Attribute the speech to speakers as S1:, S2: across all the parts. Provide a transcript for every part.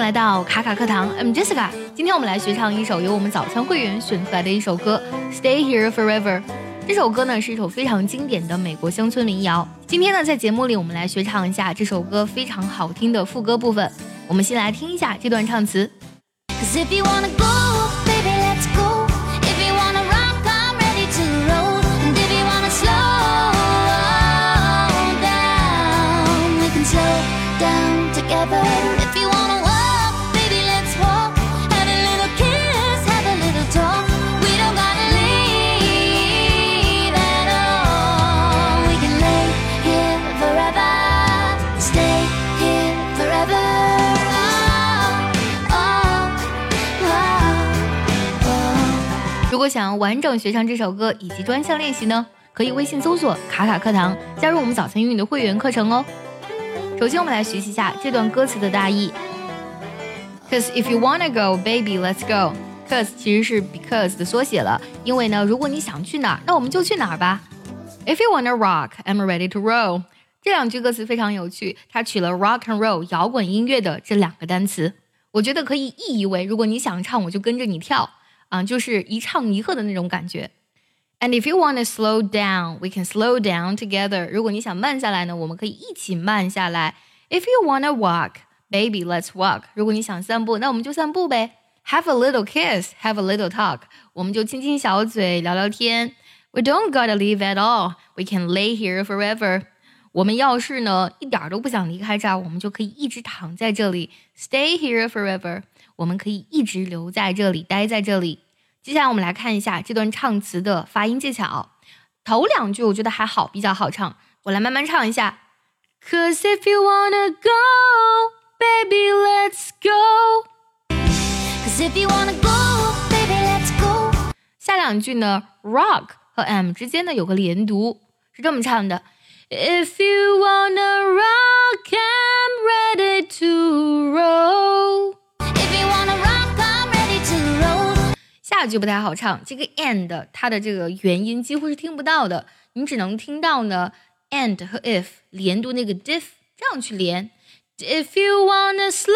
S1: 来到卡卡课堂，I'm Jessica。今天我们来学唱一首由我们早餐会员选出来的一首歌《Stay Here Forever》。这首歌呢是一首非常经典的美国乡村民谣。今天呢在节目里我们来学唱一下这首歌非常好听的副歌部分。我们先来听一下这段唱词。Cause if you wanna go 如果想要完整学唱这首歌以及专项练习呢，可以微信搜索“卡卡课堂”，加入我们早餐英语的会员课程哦。首先，我们来学习一下这段歌词的大意。Cause if you wanna go, baby, let's go. Cause 其实是 because 的缩写了，因为呢，如果你想去哪儿，那我们就去哪儿吧。If you wanna rock, I'm ready to roll. 这两句歌词非常有趣，它取了 rock and roll 摇滚音乐的这两个单词，我觉得可以意译为：如果你想唱，我就跟着你跳。啊，就是一唱一和的那种感觉。And if you want to slow down, we can slow down together. 如果你想慢下来呢，我们可以一起慢下来。If you want to walk, baby, let's walk. 如果你想散步，那我们就散步呗。Have a little kiss, have a little talk. 我们就亲亲小嘴，聊聊天。We don't gotta leave at all. We can lay here forever. 我们要是呢一点都不想离开这儿，我们就可以一直躺在这里，stay here forever。我们可以一直留在这里，待在这里。接下来我们来看一下这段唱词的发音技巧。头两句我觉得还好，比较好唱。我来慢慢唱一下。Cause if you wanna go, baby, let's go. Cause if you wanna go, baby, let's go. 下两句呢，rock 和 m 之间呢有个连读，是这么唱的。If you wanna rock, I'm ready to roll. If you wanna rock, I'm ready to roll. 下句不太好唱，这个 and 它的这个元音几乎是听不到的，你只能听到呢 and 和 if 连读那个 diff，这样去连。If you wanna slow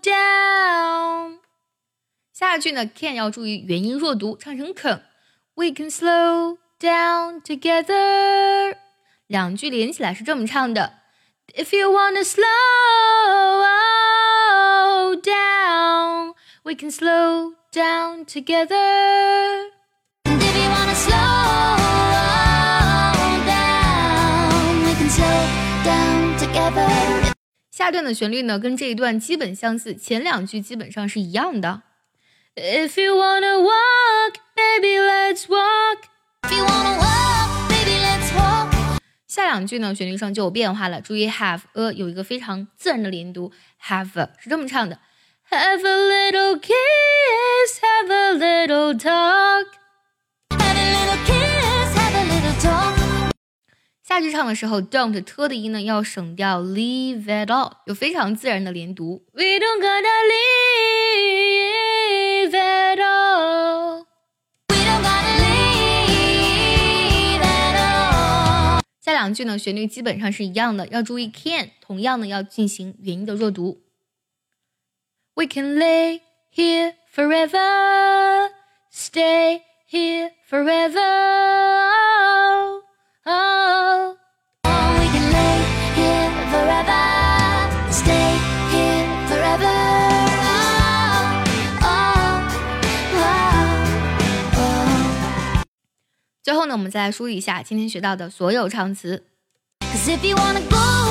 S1: down，下句呢 can 要注意元音弱读，唱成肯。 We can slow down together。两句连起来是这么唱的：If you wanna slow down, we can slow down together. And if you wanna slow down, we can slow down together. 下段的旋律呢，跟这一段基本相似，前两句基本上是一样的。If you wanna 句呢，旋律上就有变化了。注意 have a 有一个非常自然的连读，have a 是这么唱的：Have a little kiss, have a little talk. Have a little kiss, have a little talk. 下句唱的时候，don't 特的音呢要省掉，leave at all 有非常自然的连读。We don't gotta leave. 两句呢，旋律基本上是一样的，要注意 can，同样呢要进行元音的弱读。We can lay here forever, stay here forever. 最后呢，我们再来梳理一下今天学到的所有唱词。Cause if you wanna go